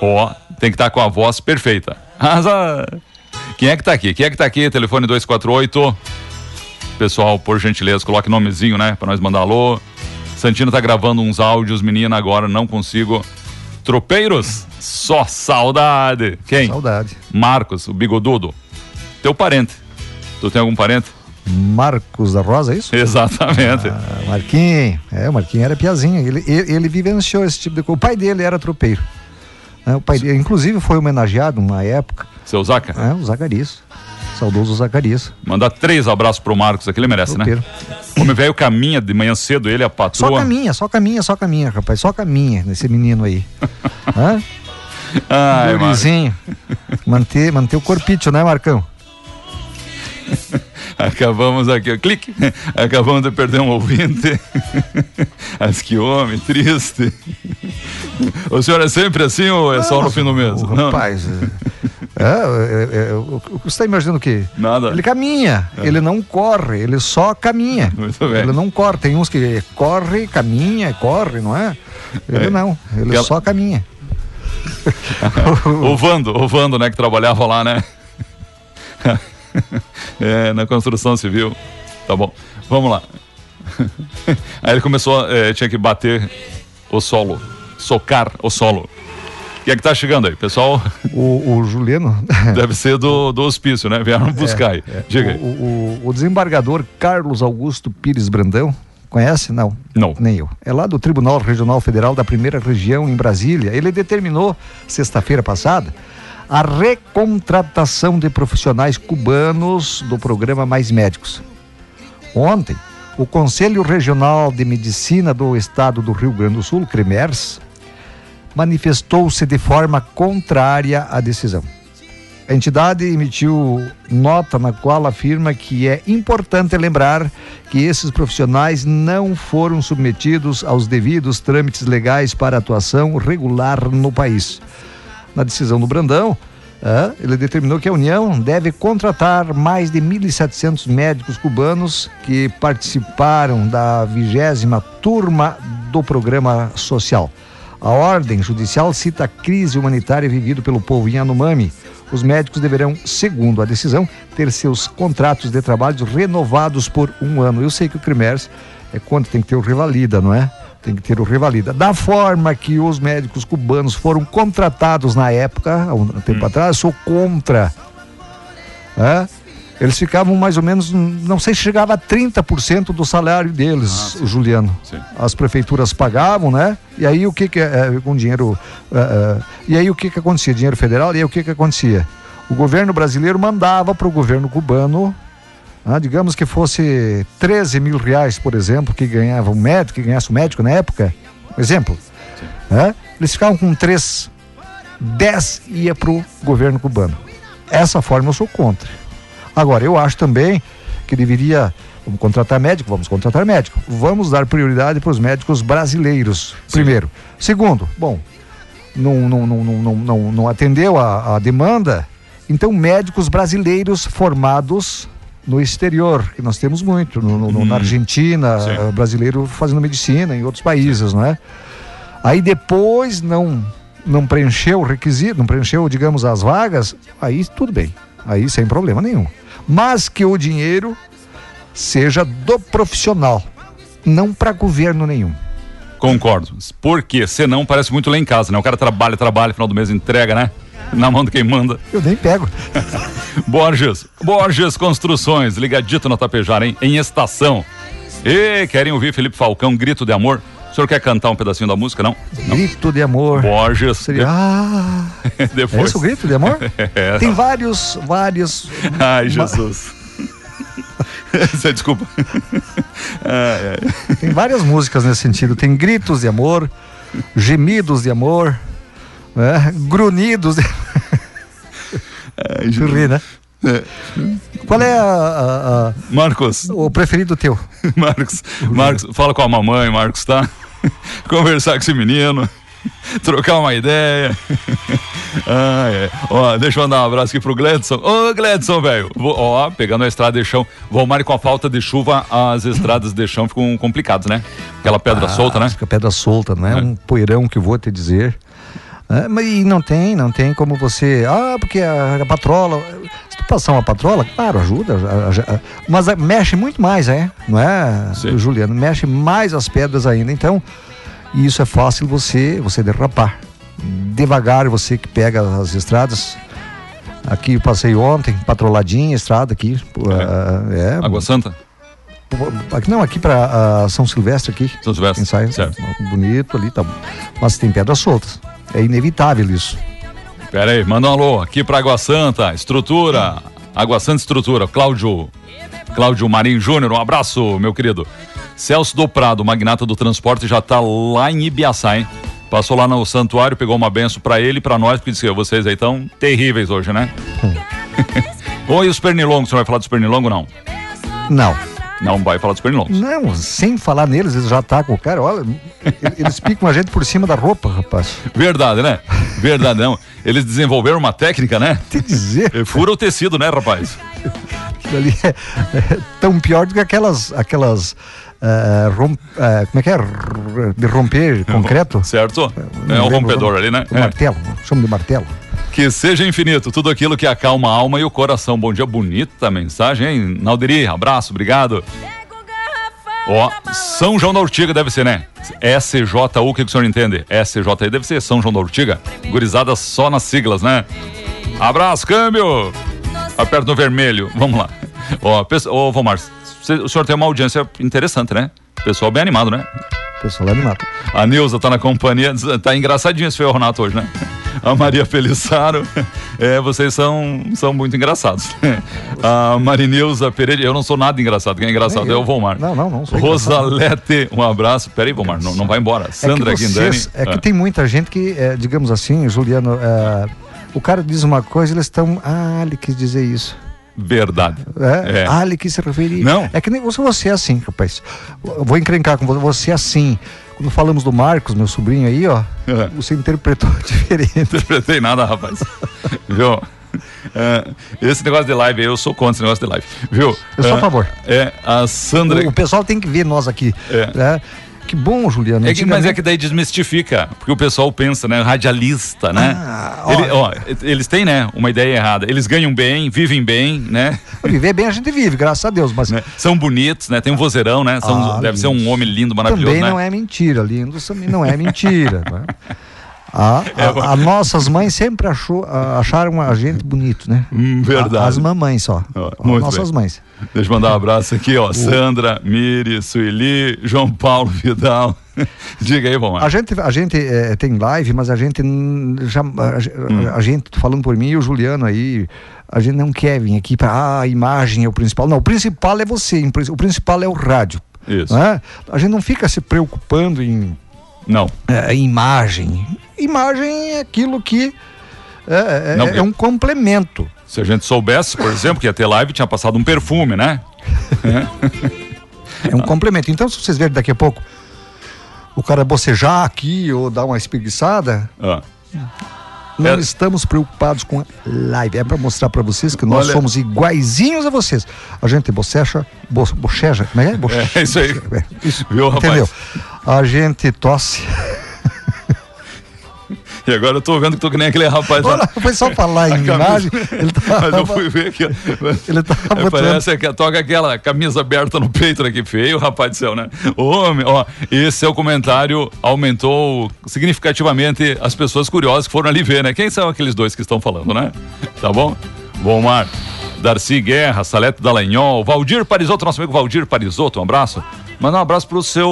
Ó, tem que estar com a voz perfeita. Quem é que tá aqui? Quem é que tá aqui? Telefone 248. Pessoal, por gentileza, coloque nomezinho, né? Pra nós mandar alô. Santino tá gravando uns áudios, menina, agora não consigo. Tropeiros? Só saudade. Quem? Saudade. Marcos, o bigodudo. Teu parente. Tu tem algum parente? Marcos da Rosa, é isso? Exatamente. Ah, Marquinhos, é, o Marquinhos era piazinho, ele, ele, ele vivenciou esse tipo de coisa. O pai dele era tropeiro. né? o pai dele, inclusive, foi homenageado numa época, Seu Zaca, é, o Zacarias, saudoso Zacarias, mandar três abraços pro Marcos aqui, ele merece, tropeiro. né? Homem velho caminha de manhã cedo, ele, a Só patroa. caminha, só caminha, só caminha, rapaz, só caminha nesse menino aí. Hã? Ai. Gurizinho. Manter, manter o corpício, né, Marcão? Acabamos aqui, ó, clique. Acabamos de perder um ouvinte. Mas que homem, triste. O senhor é sempre assim ou é só no fim do mês? O Não, rapaz. É, é, é, é, você está imaginando o quê? Nada. Ele caminha, ele não corre, ele só caminha. Muito bem. Ele não corre. Tem uns que corre, caminha, corre, não é? Ele É. não, ele só caminha. O Vando, o Vando, né, que trabalhava lá, né? É, na construção civil. Tá bom, vamos lá. Aí ele começou, é, tinha que bater o solo, socar o solo. Quem é que tá chegando aí? Pessoal, O, o Juliano. deve ser do, do hospício, né? Vieram buscar aí. Diga aí. O, o- o desembargador Carlos Augusto Pires Brandão, conhece? Não. Não. Nem eu. É lá do Tribunal Regional Federal da Primeira Região, em Brasília. Ele determinou, sexta-feira passada, a recontratação de profissionais cubanos do programa Mais Médicos. Ontem, o Conselho Regional de Medicina do Estado do Rio Grande do Sul, CREMERS, manifestou-se de forma contrária à decisão. A entidade emitiu nota na qual afirma que é importante lembrar que esses profissionais não foram submetidos aos devidos trâmites legais para atuação regular no país. Na decisão do Brandão, ele determinou que a União deve contratar mais de 1.700 médicos cubanos que participaram da vigésima turma do programa social. A ordem judicial cita a crise humanitária vivida pelo povo Yanomami. Os médicos deverão, segundo a decisão, ter seus contratos de trabalho renovados por um ano. Eu sei que o CRIMERS é quando tem que ter o revalida, não é? Tem que ter o revalida. Da forma que os médicos cubanos foram contratados na época, há um tempo atrás, eu sou contra. É? Eles ficavam mais ou menos, não sei se chegava a 30% do salário deles, o Juliano. Sim. As prefeituras pagavam, né? E aí o que que é, com dinheiro, é, é, e aí o que que acontecia? Dinheiro federal, e aí o que que acontecia? O governo brasileiro mandava para o governo cubano, ah, digamos que fosse 13 mil reais, por exemplo, que ganhava um médico, que ganhasse um médico na época, exemplo, né? eles ficavam com 3, 10 ia para o governo cubano. Essa forma eu sou contra. Agora, eu acho também que deveria. Vamos contratar médico? Vamos contratar médico. Vamos dar prioridade para os médicos brasileiros, primeiro. Segundo, bom, não, não, não, não, não, não, atendeu a, a demanda, então médicos brasileiros formados no exterior, que nós temos muito, no, no- na Argentina, Sim. eh, brasileiro fazendo medicina, em outros países, não é? Aí depois não não preencheu o requisito, não preencheu, digamos, as vagas, aí tudo bem. Aí sem problema nenhum. Mas que o dinheiro seja do profissional, não para governo nenhum. Concordo. Por quê? Senão parece muito lá em casa, né? O cara trabalha, trabalha, final do mês entrega, né? Na mão de quem manda. Eu nem pego. Borges, Borges Construções, ligadito na Tapejara, hein? Em estação. E querem ouvir Felipe Falcão, Grito de Amor? O senhor quer cantar um pedacinho da música, não? Grito de amor. Borges. Seria. Ah! É Depois. esse o grito de amor? É. Tem vários, vários. Ai, Jesus. Você desculpa. Ai, ai. Tem várias músicas nesse sentido. Tem gritos de amor, gemidos de amor, né? grunhidos de. Ai, Tu ri, né? Qual é a- a- a- Marcos, o preferido teu? Marcos, Marcos, fala com a mamãe, Marcos, tá? Conversar com esse menino, trocar uma ideia. Ah, é. Ó, deixa eu mandar um abraço aqui pro Gledson. Ô, Gledson, velho. Ó, pegando a estrada de chão. Valmar, com a falta de chuva, as estradas de chão ficam complicadas, né? Aquela pedra solta, né? Fica pedra solta, não é? Um poeirão que vou te dizer. É, mas e não tem, não tem como você. Ah, porque a, a patrola. Passar uma patrola, claro, ajuda. mas a- mexe muito mais, é? Não é, Sim. Juliano? Mexe mais as pedras ainda. Então, isso é fácil você, você derrapar. Devagar, você que pega as estradas. Aqui eu passei ontem, patroladinha, estrada aqui. É, é Água Santa? Não, aqui para São Silvestre aqui. São Silvestre. Ensaio, certo. Bonito ali, tá. Mas tem pedras soltas. É inevitável isso. Pera aí, manda um alô aqui para Água Santa, estrutura. Água Santa Estrutura, Cláudio. Cláudio Marinho Júnior, um abraço, meu querido. Celso do Prado, magnata do transporte, já tá lá em Ibiaçá, hein? Passou lá no santuário, pegou uma benção para ele e para nós, porque disse que vocês aí estão terríveis hoje, né? Oi, os pernilongos, você vai falar dos pernilongos não? Não. Não vai falar dos pernilongos. Não, sem falar neles, eles já atacam o cara. Olha, eles picam a gente por cima da roupa, rapaz. Verdade, né? Verdade, não. Eles desenvolveram uma técnica, né? Te dizer. Fura o tecido, né, rapaz? Aquilo ali é, é tão pior do que aquelas. aquelas uh, uh, como é que é? De romper concreto? Certo? É um rompedor ali, né? O martelo, chama de martelo. Que seja infinito tudo aquilo que acalma a alma e o coração. Bom dia, bonita mensagem, hein? Nalderi, abraço, obrigado. Ó, São João da Urtiga deve ser, né? SJU, o que, que o senhor entende? SJU deve ser São João da Urtiga. Gurizada só nas siglas, né? Abraço, câmbio! Aperta no vermelho, vamos lá. Ó, ô, Vomar, o senhor tem uma audiência interessante, né? Pessoal bem animado, né? Pessoal animado. A Nilza tá na companhia, tá engraçadinho esse Renato hoje, né? A Maria Felissaro, é, vocês são, são muito engraçados. A Marinilza Pereira, eu não sou nada engraçado, quem é engraçado é, é o Vomar. Não, não, não sou Rosalete, um abraço. Peraí, Vomar, não, não vai embora. Sandra é que vocês, É que ah. tem muita gente que, é, digamos assim, Juliano, é, o cara diz uma coisa, eles estão. Ah, ele quis dizer isso. Verdade. É, é. Ah, ele quis se referir. Não. É que nem você, você é assim, rapaz. Vou encrencar com você, você é assim. Quando falamos do Marcos, meu sobrinho aí, ó, é. você interpretou diferente. Interpretei nada, rapaz. Viu? É, esse negócio de live, eu sou contra esse negócio de live, viu? Eu sou a favor. É, a Sandra. O, o pessoal tem que ver nós aqui. É. Né? Que bom, Juliano. É que, mas é que daí desmistifica, porque o pessoal pensa, né? Radialista, né? Ah, Ele, ó, eles têm, né? Uma ideia errada. Eles ganham bem, vivem bem, né? Viver bem a gente vive, graças a Deus, mas... Né? São bonitos, né? Tem um vozeirão, né? São, ah, deve ser um homem lindo, maravilhoso, Também né? não é mentira, lindo também não é mentira, né? A, a, a, nossas mães sempre achou, acharam a gente bonito, né? Hum, verdade. as mamães só. Oh, nossas bem. mães. Deixa eu mandar um abraço aqui, ó. O... Sandra, Miri, Sueli, João Paulo Vidal. Diga aí, vamos A gente, a gente é, tem live, mas a gente já. A, hum. a gente, tô falando por mim e o Juliano aí, a gente não quer vir aqui para ah, a imagem é o principal. Não, o principal é você, o principal é o rádio. Isso. Né? A gente não fica se preocupando em. Não. É, imagem. Imagem é aquilo que é, é, não, é um complemento. Se a gente soubesse, por exemplo, que ia ter live, tinha passado um perfume, né? é um complemento. Então, se vocês verem daqui a pouco o cara bocejar aqui ou dar uma espreguiçada, ah. não é. estamos preocupados com a live. É para mostrar para vocês que nós Olha... somos iguaizinhos a vocês. A gente bocecha, bo, bocheja, como é? Bochecha. É isso aí. É, isso. Viu, Entendeu? A gente tosse. E agora eu tô vendo que tô que nem aquele rapaz lá. Foi só falar em imagem. Ele tava, Mas eu fui ver aqui. Ele tava Parece que toca aquela camisa aberta no peito, né? Que feio, rapaz do céu, né? Homem, ó, esse seu comentário aumentou significativamente as pessoas curiosas que foram ali ver, né? Quem são aqueles dois que estão falando, né? Tá bom? Bom, Mar. Darcy Guerra, Salete Dallagnol, Valdir Parisotto, nosso amigo Valdir Parisotto, um abraço. Manda um abraço pro seu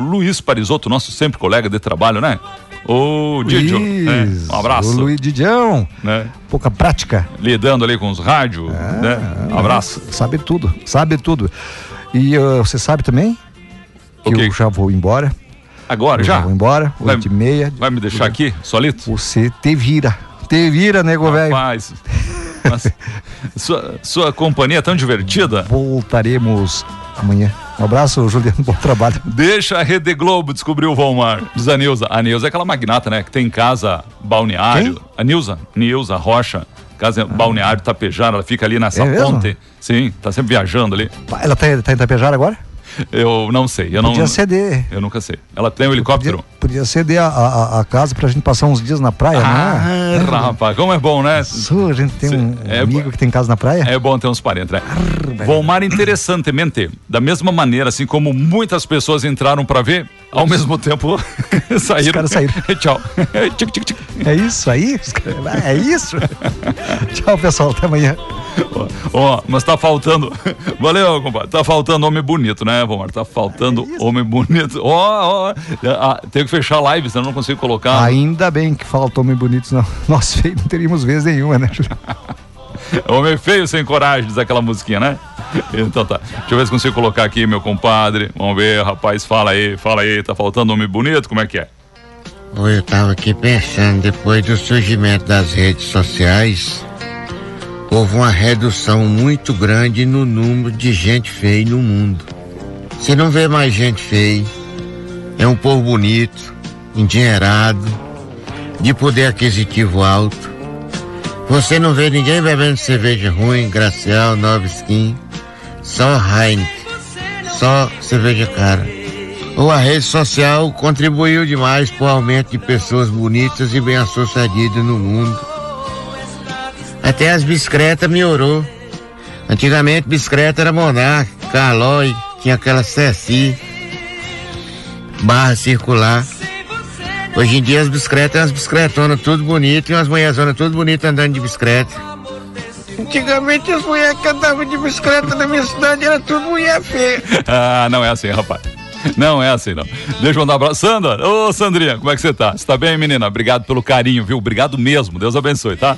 Luiz Parisotto, nosso sempre colega de trabalho, né? O Didio. Né? Um abraço. O Luiz Didião. Né? Pouca prática. Lidando ali com os rádios. É, né? Um abraço. Sabe tudo, sabe tudo. E uh, você sabe também que okay. eu já vou embora. Agora, eu já? Vou embora, oito e meia. Vai me deixar aqui, solito? Você te vira. Te vira, nego velho. Rapaz. sua, sua companhia é tão divertida. Voltaremos amanhã. Um abraço, Juliano, bom trabalho. Deixa a Rede Globo descobrir o Valmar, diz a Nilza. A Nilza é aquela magnata, né, que tem casa balneário. Quem? A Nilza, Nilza Rocha, casa ah. balneário Tapejara, ela fica ali nessa é ponte. Sim, tá sempre viajando ali. Ela tá, tá em Tapejara agora? Eu não sei. Eu não, Podia ceder. Eu nunca sei. Ela tem um helicóptero? Podia, podia ceder a, a, a casa pra gente passar uns dias na praia, Ah, né? rapaz, como é bom, né? Isso, a gente tem um É amigo que tem casa na praia. É bom ter uns parentes, né? Volmar, interessantemente, da mesma maneira, assim como muitas pessoas entraram pra ver, ao mesmo tempo saíram. caras saíram. Tchau. É isso aí? Os É isso? Tchau, pessoal. Até amanhã. Ó, Ó, mas tá faltando. Valeu, compadre. Tá faltando homem bonito, né, Vomar? Tá faltando homem bonito. Ó, ó. Ah, Tenho que fechar a live, senão eu não consigo colocar. Ainda bem que faltou homem bonito, senão nós feios não teríamos vez nenhuma, né? Homem feio sem coragem, diz aquela musiquinha, né? Então tá. Deixa eu ver se consigo colocar aqui, meu compadre. Vamos ver, rapaz, fala aí, fala aí. Tá faltando homem bonito? Como é que é? Eu tava aqui pensando, depois do surgimento das redes sociais, houve uma redução muito grande no número de gente feia no mundo. Você não vê mais gente feia, é um povo bonito, endinheirado, de poder aquisitivo alto. Você não vê ninguém bebendo cerveja ruim, Gracial, Nova Skin, só Heineken, só cerveja cara. Ou a rede social contribuiu demais para o aumento de pessoas bonitas e bem-sucedidas no mundo. Até as bicicletas melhorou. Antigamente bicicleta era Monarch, Calói, tinha aquela Ceci, barra circular. Hoje em dia as bicicletas, as bicicletonas tudo bonito e umas mulherzonas tudo bonitas andando de bicicleta. Antigamente as mulheres que andavam de bicicleta na minha cidade era tudo mulher feia. Ah, não é assim, rapaz. Não é assim, não. Deixa eu mandar um abraço. Sandra, ô Sandrinha, como é que você tá? Você tá bem, menina? Obrigado pelo carinho, viu? Obrigado mesmo. Deus abençoe, tá?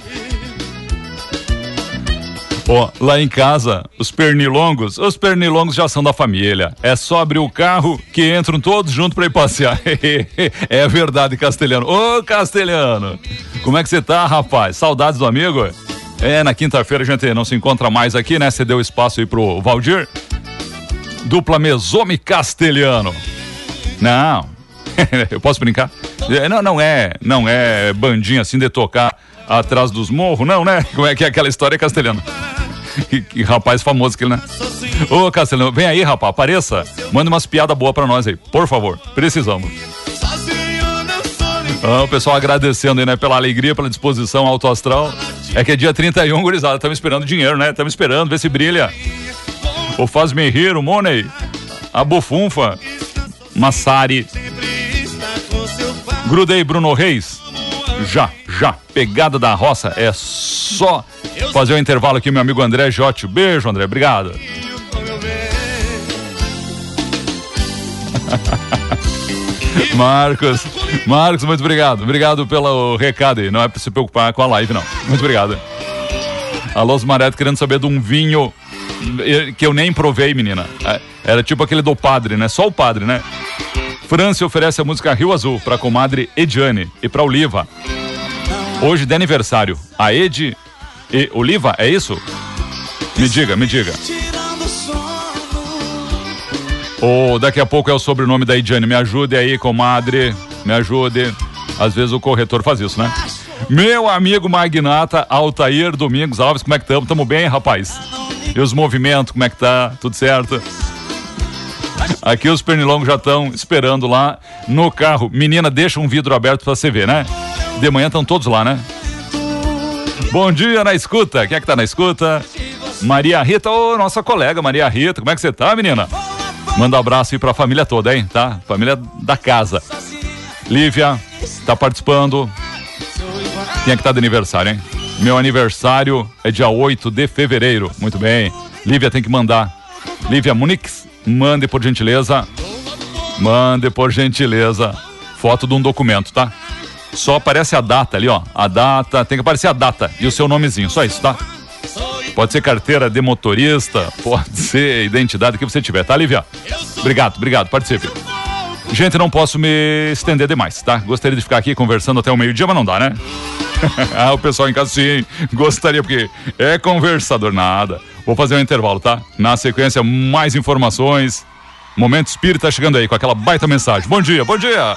Ó, lá em casa, os pernilongos, os pernilongos já são da família. É só abrir o carro que entram todos juntos pra ir passear. é verdade, Castelhano. Ô, Castelhano, como é que você tá, rapaz? Saudades do amigo? É, na quinta-feira a gente não se encontra mais aqui, né? Você deu espaço aí pro Valdir. Dupla Mesome Castelhano. Não. Eu posso brincar? É, Não, não é, não é bandinha assim de tocar atrás dos morros, não, né? Como é que é aquela história castelhana? Que, que rapaz famoso aquele, né? Ô, Castelhano, vem aí, rapaz, apareça. Manda umas piadas boas pra nós aí, por favor. Precisamos. Ah, o pessoal agradecendo aí, né, pela alegria, pela disposição alto astral. É que é dia 31, gurizada. Estamos esperando dinheiro, né? Estamos esperando, ver se brilha. O Faz-me rir, o Money. A Bufunfa. Massari. Grudei Bruno Reis. Já, já. Pegada da roça. É só fazer o intervalo aqui, meu amigo André Jotti. Beijo, André. Obrigado. Marcos, Marcos, muito obrigado. Obrigado pelo recado aí. Não é pra se preocupar com a live, não. Muito obrigado. Alô, Mareto, querendo saber de um vinho eh, que eu nem provei, menina. É, Era tipo aquele do padre, né? Só o padre, né? França oferece a música Rio Azul pra comadre Ediane e pra Oliva. Hoje de aniversário. A Ed e Oliva, é isso? Me diga, me diga. Ou daqui a pouco é o sobrenome da Ediane. Me ajude aí, comadre. Me ajude. Às vezes o corretor faz isso, né? Meu amigo magnata Altair Domingos Alves, como é que estamos? Tamo bem, rapaz? E os movimentos, como é que tá? Tudo certo? Aqui os pernilongos já estão esperando lá no carro. Menina, deixa um vidro aberto pra você ver, né? De manhã estão todos lá, né? Bom dia na escuta. Quem é que tá na escuta? Maria Rita, ô, nossa colega Maria Rita. Como é que você tá, menina? Manda um abraço aí pra família toda, hein? Tá? Família da casa. Lívia, tá participando. Quem é que tá de aniversário, hein? Meu aniversário é dia 8 de fevereiro. Muito bem. Lívia tem que mandar. Lívia Munix, mande por gentileza. Mande por gentileza. Foto de um documento, tá? Só aparece a data ali, ó. A data, tem que aparecer a data e o seu nomezinho, só isso, tá? Pode ser carteira de motorista, pode ser identidade que você tiver, tá, Lívia? Obrigado, obrigado, participe. Gente, não posso me estender demais, tá? Gostaria de ficar aqui conversando até o meio-dia, mas não dá, né? ah, o pessoal em casa sim, gostaria, porque é conversador, nada. Vou fazer um intervalo, tá? Na sequência, mais informações. Momento Espírita chegando aí com aquela baita mensagem. Bom dia, bom dia!